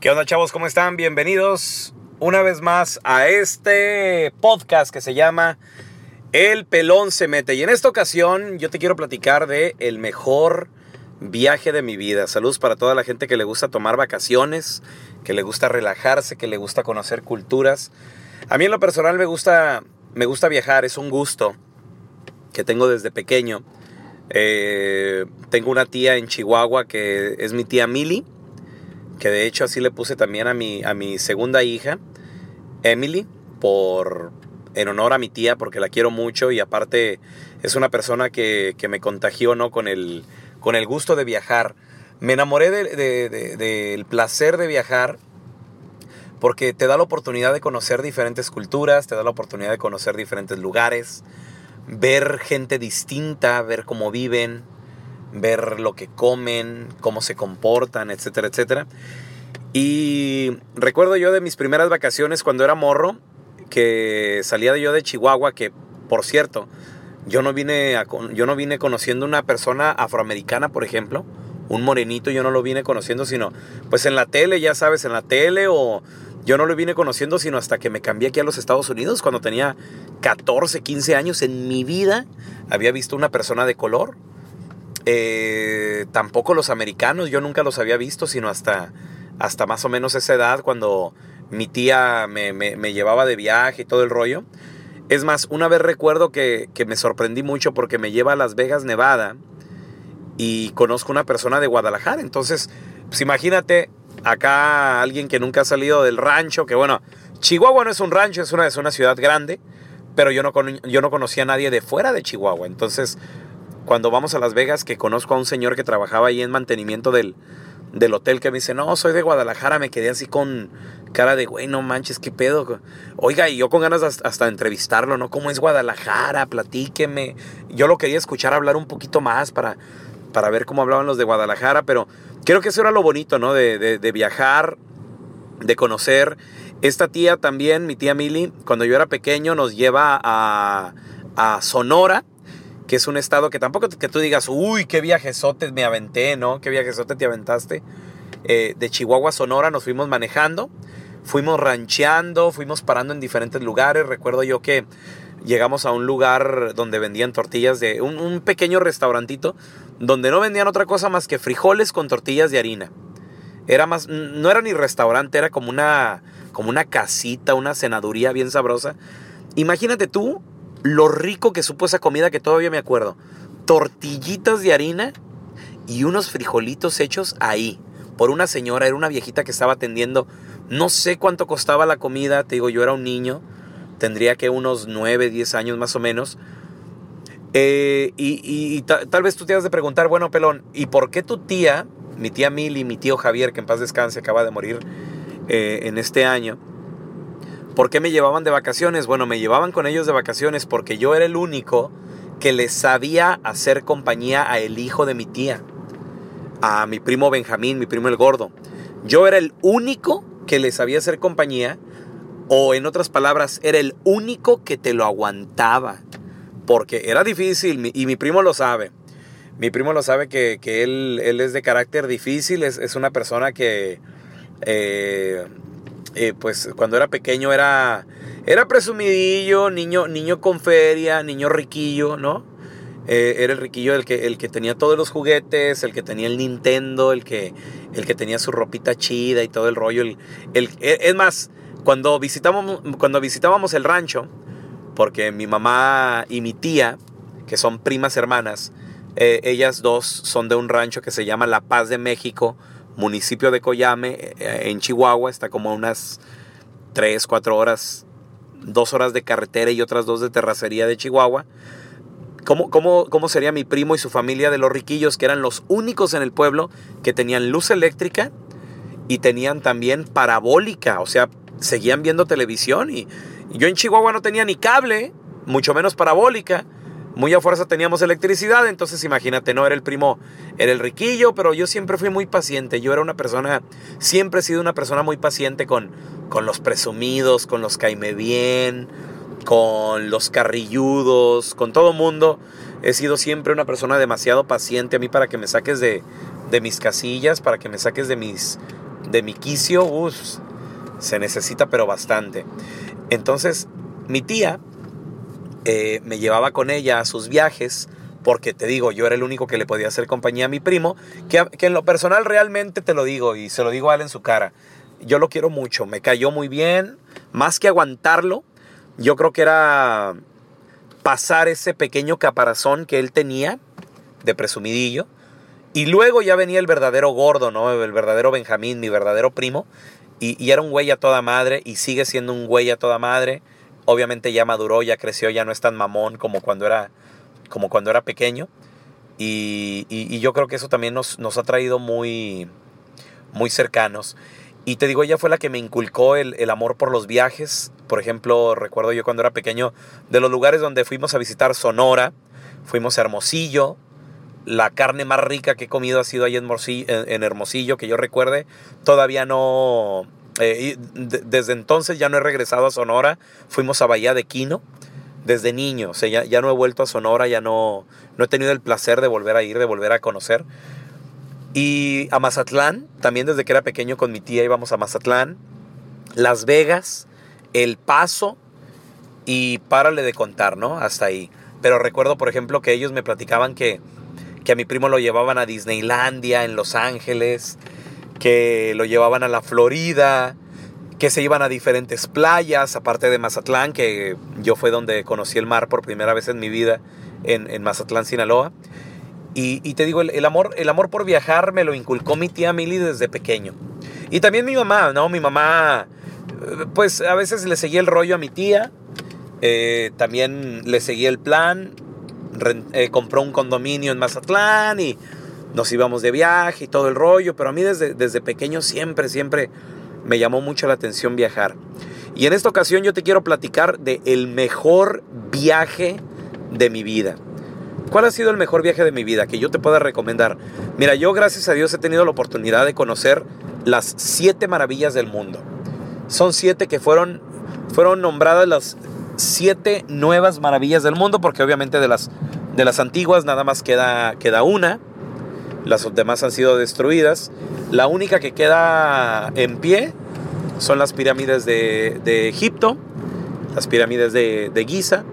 ¿Qué onda chavos? ¿Cómo están? Bienvenidos una vez más a este podcast que se llama El Pelón se mete. Y en esta ocasión yo te quiero platicar de el mejor viaje de mi vida. Saludos para toda la gente que le gusta tomar vacaciones, que le gusta relajarse, que le gusta conocer culturas. A mí en lo personal me gusta, me gusta viajar, es un gusto que tengo desde pequeño. Eh, tengo una tía en Chihuahua que es mi tía Mili que de hecho así le puse también a mi, a mi segunda hija, Emily, por, en honor a mi tía, porque la quiero mucho y aparte es una persona que, que me contagió ¿no? con, el, con el gusto de viajar. Me enamoré del de, de, del placer de viajar porque te da la oportunidad de conocer diferentes culturas, te da la oportunidad de conocer diferentes lugares, ver gente distinta, ver cómo viven, ver lo que comen, cómo se comportan, etcétera, etcétera. Y recuerdo yo de mis primeras vacaciones cuando era morro, que salía yo de Chihuahua, que por cierto, yo no vine, yo no vine conociendo una persona afroamericana, por ejemplo, un morenito, yo no lo vine conociendo, sino pues en la tele, ya sabes, en la tele o yo no lo vine conociendo sino hasta que me cambié aquí a los Estados Unidos, cuando tenía 14, 15 años en mi vida, había visto una persona de color. Eh, tampoco los americanos, yo nunca los había visto, sino hasta, hasta más o menos esa edad, cuando mi tía me, me, llevaba de viaje y todo el rollo. Es más, una vez recuerdo que, que, me sorprendí mucho porque me lleva a Las Vegas, Nevada, y conozco una persona de Guadalajara. Entonces, pues imagínate acá alguien que nunca ha salido del rancho, que bueno, Chihuahua no es un rancho, es una, una ciudad grande, pero yo no, yo no conocía a nadie de fuera de Chihuahua. Entonces, cuando vamos a Las Vegas, que conozco a un señor que trabajaba ahí en mantenimiento del, del hotel, que me dice, no, soy de Guadalajara, me quedé así con cara de, güey, no manches, qué pedo. Oiga, y yo con ganas hasta, entrevistarlo, ¿no? ¿Cómo es Guadalajara? Platíqueme. Yo lo quería escuchar hablar un poquito más para, para ver cómo hablaban los de Guadalajara, pero creo que eso era lo bonito, ¿no? De, de, de viajar, de conocer. Esta tía también, mi tía Mili, cuando yo era pequeño, nos lleva a, a Sonora, que es un estado que tampoco que tú digas, uy, qué viajesote me aventé, ¿no? Qué viajesote te aventaste. Eh, de Chihuahua a Sonora nos fuimos manejando, fuimos rancheando, fuimos parando en diferentes lugares. Recuerdo yo que llegamos a un lugar donde vendían tortillas de un, pequeño restaurantito donde no vendían otra cosa más que frijoles con tortillas de harina. Era más, no era ni restaurante, era como una, como una casita, una cenaduría bien sabrosa. Imagínate tú lo rico que supo esa comida que todavía me acuerdo. Tortillitas de harina y unos frijolitos hechos ahí, por una señora, era una viejita que estaba atendiendo. No sé cuánto costaba la comida, te digo, yo era un niño, tendría que unos 9, 10 años más o menos. Eh, y, tal vez tú te has de preguntar, bueno, pelón, ¿y por qué tu tía, mi tía Mili, mi tío Javier, que en paz descanse, acaba de morir eh, en este año, ¿por qué me llevaban de vacaciones? Bueno, me llevaban con ellos de vacaciones porque yo era el único que les sabía hacer compañía a el hijo de mi tía, a mi primo Benjamín, mi primo el gordo. Yo era el único que le sabía hacer compañía, o en otras palabras, era el único que te lo aguantaba porque era difícil y mi primo lo sabe. Mi primo lo sabe que, él, él, es de carácter difícil, es, una persona que, eh, eh, pues cuando era pequeño era, era presumidillo, niño, niño con feria, niño riquillo, ¿no? Eh, era el riquillo el que, el que tenía todos los juguetes, el que tenía el Nintendo, el que, el que tenía su ropita chida y todo el rollo. El, es más, cuando visitábamos, cuando visitábamos el rancho, porque mi mamá y mi tía, que son primas hermanas, eh, ellas dos son de un rancho que se llama La Paz de México, municipio de Coyame, eh, en Chihuahua, está como unas 3, 4 horas, 2 horas de carretera y otras dos de terracería de Chihuahua. ¿Cómo, cómo, cómo sería mi primo y su familia de los riquillos, que eran los únicos en el pueblo que tenían luz eléctrica y tenían también parabólica? O sea, seguían viendo televisión y, yo en Chihuahua no tenía ni cable, mucho menos parabólica. Muy a fuerza teníamos electricidad, entonces imagínate, no era el primo, era el riquillo, pero yo siempre fui muy paciente. Yo era una persona, siempre he sido una persona muy paciente con, con los presumidos, con los caime bien, con los carrilludos, con todo mundo. He sido siempre una persona demasiado paciente a mí para que me saques de, de mis casillas, para que me saques de mis de mi quicio, se necesita pero bastante. Entonces, mi tía eh, me llevaba con ella a sus viajes, porque te digo, yo era el único que le podía hacer compañía a mi primo, que, en lo personal realmente te lo digo y se lo digo a él en su cara. Yo lo quiero mucho, me cayó muy bien, más que aguantarlo, yo creo que era pasar ese pequeño caparazón que él tenía de presumidillo. Y luego ya venía el verdadero gordo, ¿no? El verdadero Benjamín, mi verdadero primo, y, era un güey a toda madre y sigue siendo un güey a toda madre. Obviamente ya maduró, ya creció, ya no es tan mamón como cuando era, como cuando era pequeño. Y, yo creo que eso también nos, nos, ha traído muy, muy cercanos. Y te digo, ella fue la que me inculcó el, el, amor por los viajes. Por ejemplo, recuerdo yo cuando era pequeño, de los lugares donde fuimos a visitar Sonora, fuimos a Hermosillo, la carne más rica que he comido ha sido ahí en Hermosillo, que yo recuerde. Todavía no... Eh, desde entonces ya no he regresado a Sonora. Fuimos a Bahía de Quino desde niño. O sea, ya, no he vuelto a Sonora, ya no, no he tenido el placer de volver a ir, de volver a conocer. Y a Mazatlán, también desde que era pequeño con mi tía íbamos a Mazatlán. Las Vegas, El Paso y párale de contar, ¿no? Hasta ahí. Pero recuerdo, por ejemplo, que ellos me platicaban que que a mi primo lo llevaban a Disneylandia en Los Ángeles, que lo llevaban a la Florida, que se iban a diferentes playas, aparte de Mazatlán, que yo fue donde conocí el mar por primera vez en mi vida, en, Mazatlán, Sinaloa. Y, te digo, el, amor, el amor por viajar me lo inculcó mi tía Mili desde pequeño. Y también mi mamá, ¿no? Mi mamá, pues a veces le seguía el rollo a mi tía, eh, también le seguía el plan, eh, compró un condominio en Mazatlán y nos íbamos de viaje y todo el rollo, pero a mí desde, desde pequeño siempre, siempre me llamó mucho la atención viajar. Y en esta ocasión yo te quiero platicar de el mejor viaje de mi vida. ¿Cuál ha sido el mejor viaje de mi vida que yo te pueda recomendar? Mira, yo gracias a Dios he tenido la oportunidad de conocer las siete maravillas del mundo. Son siete que fueron, fueron nombradas las siete nuevas maravillas del mundo, porque obviamente de las, de las antiguas nada más queda, queda una, las demás han sido destruidas. La única que queda en pie son las pirámides de, Egipto, las pirámides de, de Giza,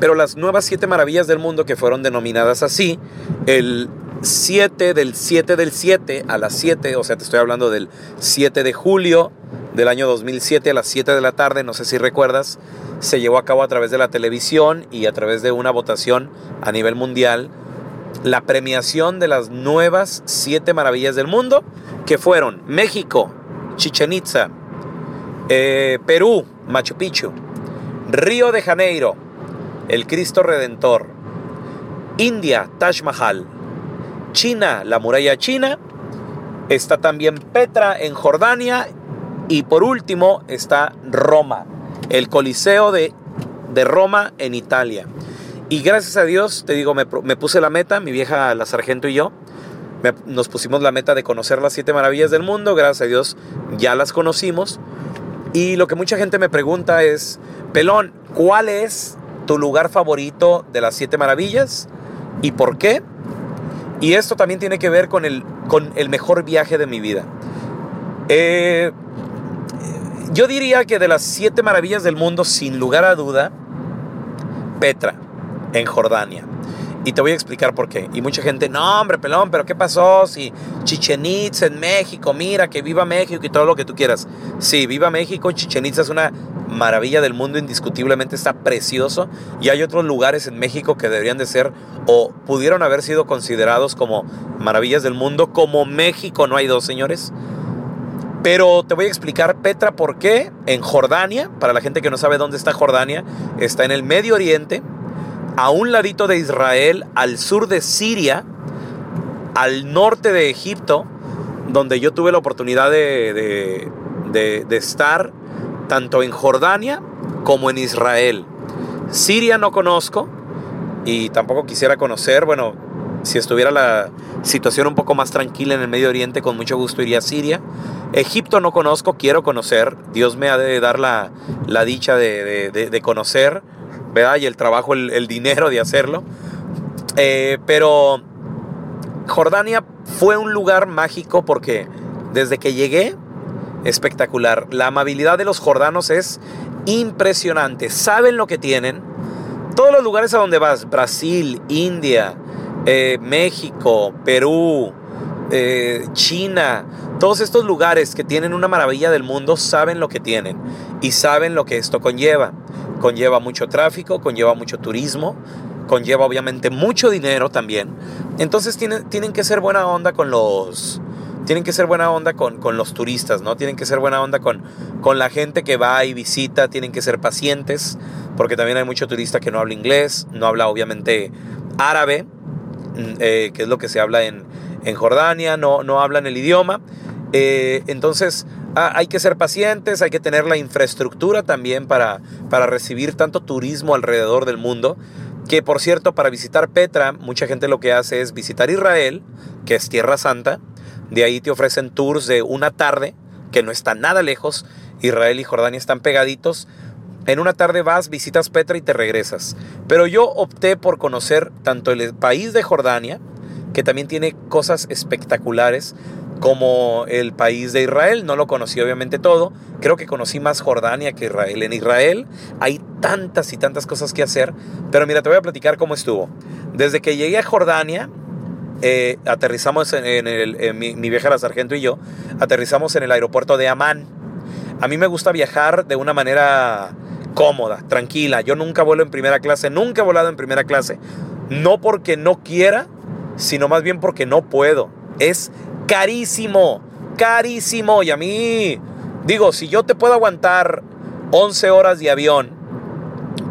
pero las nuevas siete maravillas del mundo que fueron denominadas así, el 7 del 7 del 7 a las 7, o sea, te estoy hablando del 7 de julio del año 2007 a las 7 de la tarde, no sé si recuerdas, se llevó a cabo a través de la televisión y a través de una votación a nivel mundial la premiación de las nuevas siete maravillas del mundo, que fueron México, Chichen Itza, eh, Perú, Machu Picchu, Río de Janeiro, el Cristo Redentor, India, Taj Mahal, China, la muralla china, está también Petra en Jordania y por último está Roma, el Coliseo de, de Roma en Italia. Y gracias a Dios, te digo, me, puse la meta, mi vieja, la sargento y yo, nos pusimos la meta de conocer las siete maravillas del mundo, gracias a Dios ya las conocimos. Y lo que mucha gente me pregunta es, Pelón, ¿cuál es tu lugar favorito de las siete maravillas? ¿Y por qué? Y esto también tiene que ver con el, con el mejor viaje de mi vida. Eh, yo diría que de las siete maravillas del mundo, sin lugar a duda, Petra en Jordania. Y te voy a explicar por qué. Y mucha gente, no, hombre, pelón, pero ¿qué pasó? Si Chichen Itza en México, mira, que viva México y todo lo que tú quieras. Sí, viva México, Chichen Itza es una maravilla del mundo, indiscutiblemente está precioso. Y hay otros lugares en México que deberían de ser o pudieron haber sido considerados como maravillas del mundo. Como México no hay dos, señores. Pero te voy a explicar, Petra, por qué en Jordania, para la gente que no sabe dónde está Jordania, está en el Medio Oriente a un ladito de Israel, al sur de Siria, al norte de Egipto, donde yo tuve la oportunidad de, estar tanto en Jordania como en Israel. Siria no conozco y tampoco quisiera conocer, bueno, si estuviera la situación un poco más tranquila en el Medio Oriente, con mucho gusto iría a Siria. Egipto no conozco, quiero conocer. Dios me ha de dar la, dicha de conocer. Y el trabajo, el, dinero de hacerlo. Eh, pero Jordania fue un lugar mágico porque desde que llegué, espectacular. La amabilidad de los jordanos es impresionante. Saben lo que tienen. Todos los lugares a donde vas, Brasil, India, eh, México, Perú, eh, China, todos estos lugares que tienen una maravilla del mundo saben lo que tienen y saben lo que esto conlleva conlleva mucho tráfico, conlleva mucho turismo, conlleva obviamente mucho dinero también. Entonces tienen, tienen que ser buena onda con los... Tienen que ser buena onda con, con los turistas, ¿no? Tienen que ser buena onda con, con la gente que va y visita, tienen que ser pacientes, porque también hay mucho turista que no habla inglés, no habla obviamente árabe, mm, eh, que es lo que se habla en, en Jordania, no, no hablan el idioma. Eh, entonces Ah, hay que ser pacientes, hay que tener la infraestructura también para, para recibir tanto turismo alrededor del mundo. Que por cierto, para visitar Petra, mucha gente lo que hace es visitar Israel, que es Tierra Santa. De ahí te ofrecen tours de una tarde, que no está nada lejos. Israel y Jordania están pegaditos. En una tarde vas, visitas Petra y te regresas. Pero yo opté por conocer tanto el país de Jordania, que también tiene cosas espectaculares, como el país de Israel. No lo conocí obviamente todo. Creo que conocí más Jordania que Israel. En Israel hay tantas y tantas cosas que hacer. Pero mira, te voy a platicar cómo estuvo. Desde que llegué a Jordania, eh, aterrizamos en, el, mi, mi vieja la sargento y yo, aterrizamos en el aeropuerto de Amán. A mí me gusta viajar de una manera cómoda, tranquila. Yo nunca vuelo en primera clase, nunca he volado en primera clase. No porque no quiera, sino más bien porque no puedo. Es carísimo, carísimo. Y a mí, digo, si yo te puedo aguantar 11 horas de avión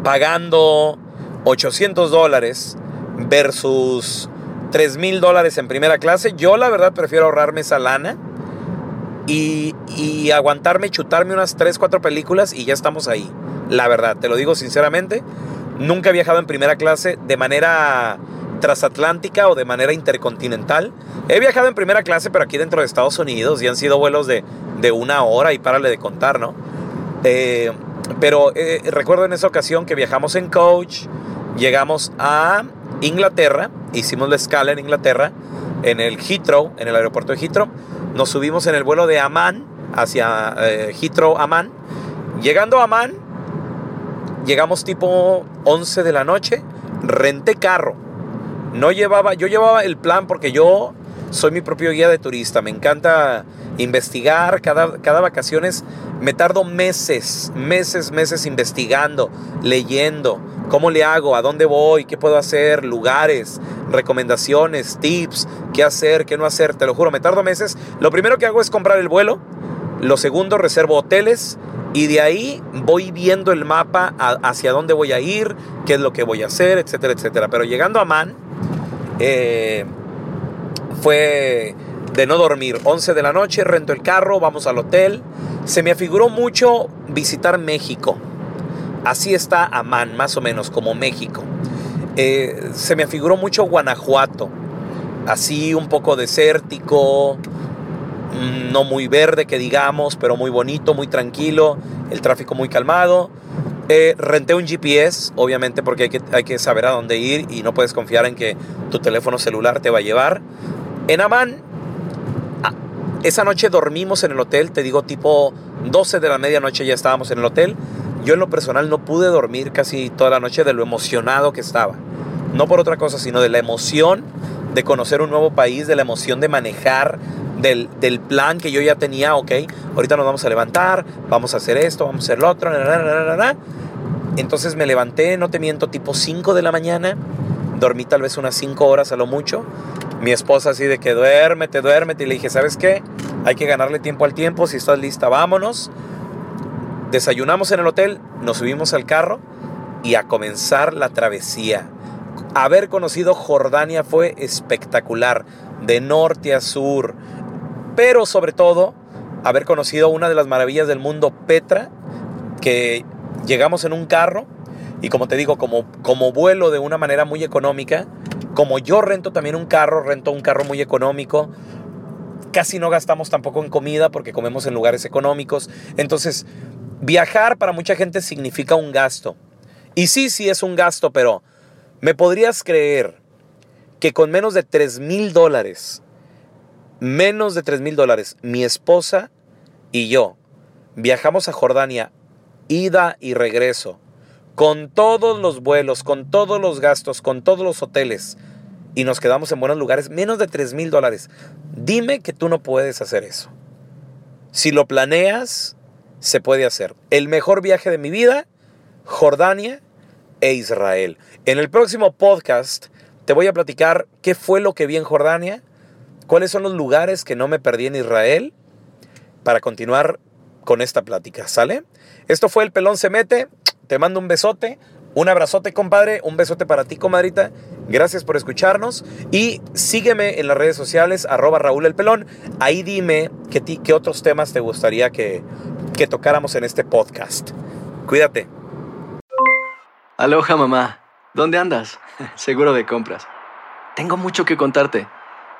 pagando 800 dólares versus 3 mil dólares en primera clase, yo la verdad prefiero ahorrarme esa lana y, y aguantarme, chutarme unas 3, 4 películas y ya estamos ahí. La verdad, te lo digo sinceramente, nunca he viajado en primera clase de manera transatlántica o de manera intercontinental. He viajado en primera clase, pero aquí dentro de Estados Unidos y han sido vuelos de, de una hora y párale de contar, ¿no? Eh, pero eh, recuerdo en esa ocasión que viajamos en coach, llegamos a Inglaterra, hicimos la escala en Inglaterra, en el Heathrow, en el aeropuerto de Heathrow, nos subimos en el vuelo de Amman hacia eh, Heathrow, Amman. Llegando a Amman, llegamos tipo 11 de la noche, renté carro no llevaba, yo llevaba el plan porque yo soy mi propio guía de turista. Me encanta investigar. Cada, cada vacaciones me tardo meses, meses, meses investigando, leyendo. ¿Cómo le hago? ¿A dónde voy? ¿Qué puedo hacer? Lugares, recomendaciones, tips, qué hacer, qué no hacer. Te lo juro, me tardo meses. Lo primero que hago es comprar el vuelo. Lo segundo, reservo hoteles. Y de ahí voy viendo el mapa hacia dónde voy a ir, qué es lo que voy a hacer, etcétera, etcétera. Pero llegando a Man, eh, fue de no dormir. 11 de la noche, rento el carro, vamos al hotel. Se me afiguró mucho visitar México. Así está Amán, más o menos, como México. Eh, se me afiguró mucho Guanajuato. Así un poco desértico, Mm, no muy verde que digamos, pero muy bonito, muy tranquilo, el tráfico muy calmado. Eh, renté un GPS, obviamente porque hay que, hay que saber a dónde ir y no puedes confiar en que tu teléfono celular te va a llevar. En Amán, ah, esa noche dormimos en el hotel, te digo tipo 12 de la medianoche ya estábamos en el hotel. Yo en lo personal no pude dormir casi toda la noche de lo emocionado que estaba. No por otra cosa, sino de la emoción de conocer un nuevo país, de la emoción de manejar, del, plan que yo ya tenía, ok, ahorita nos vamos a levantar, vamos a hacer esto, vamos a hacer lo otro, entonces me levanté, no te miento, tipo 5 de la mañana, dormí tal vez unas 5 horas a lo mucho, mi esposa así de que duérmete, duérmete, y le dije, ¿sabes qué? Hay que ganarle tiempo al tiempo, si estás lista, vámonos. Desayunamos en el hotel, nos subimos al carro y a comenzar la travesía. Haber conocido Jordania fue espectacular, de norte a sur, pero sobre todo haber conocido una de las maravillas del mundo, Petra, que llegamos en un carro y como te digo, como, como vuelo de una manera muy económica, como yo rento también un carro, rento un carro muy económico, casi no gastamos tampoco en comida porque comemos en lugares económicos, entonces viajar para mucha gente significa un gasto. Y sí, sí es un gasto, pero ¿me podrías creer que con menos de 3 mil dólares menos de 3 mil dólares, mi esposa y yo viajamos a Jordania, ida y regreso, con todos los vuelos, con todos los gastos, con todos los hoteles, y nos quedamos en buenos lugares, menos de 3 mil dólares. Dime que tú no puedes hacer eso. Si lo planeas, se puede hacer. El mejor viaje de mi vida, Jordania e Israel. En el próximo podcast te voy a platicar qué fue lo que vi en Jordania cuáles son los lugares que no me perdí en Israel para continuar con esta plática, ¿sale? Esto fue El Pelón se mete, te mando un besote, un abrazote compadre, un besote para ti comadrita, gracias por escucharnos y sígueme en las redes sociales arroba Raúl El Pelón, ahí dime qué, qué otros temas te gustaría que, que tocáramos en este podcast. Cuídate. Aloha mamá, ¿dónde andas? Seguro de compras. Tengo mucho que contarte.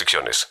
restricciones.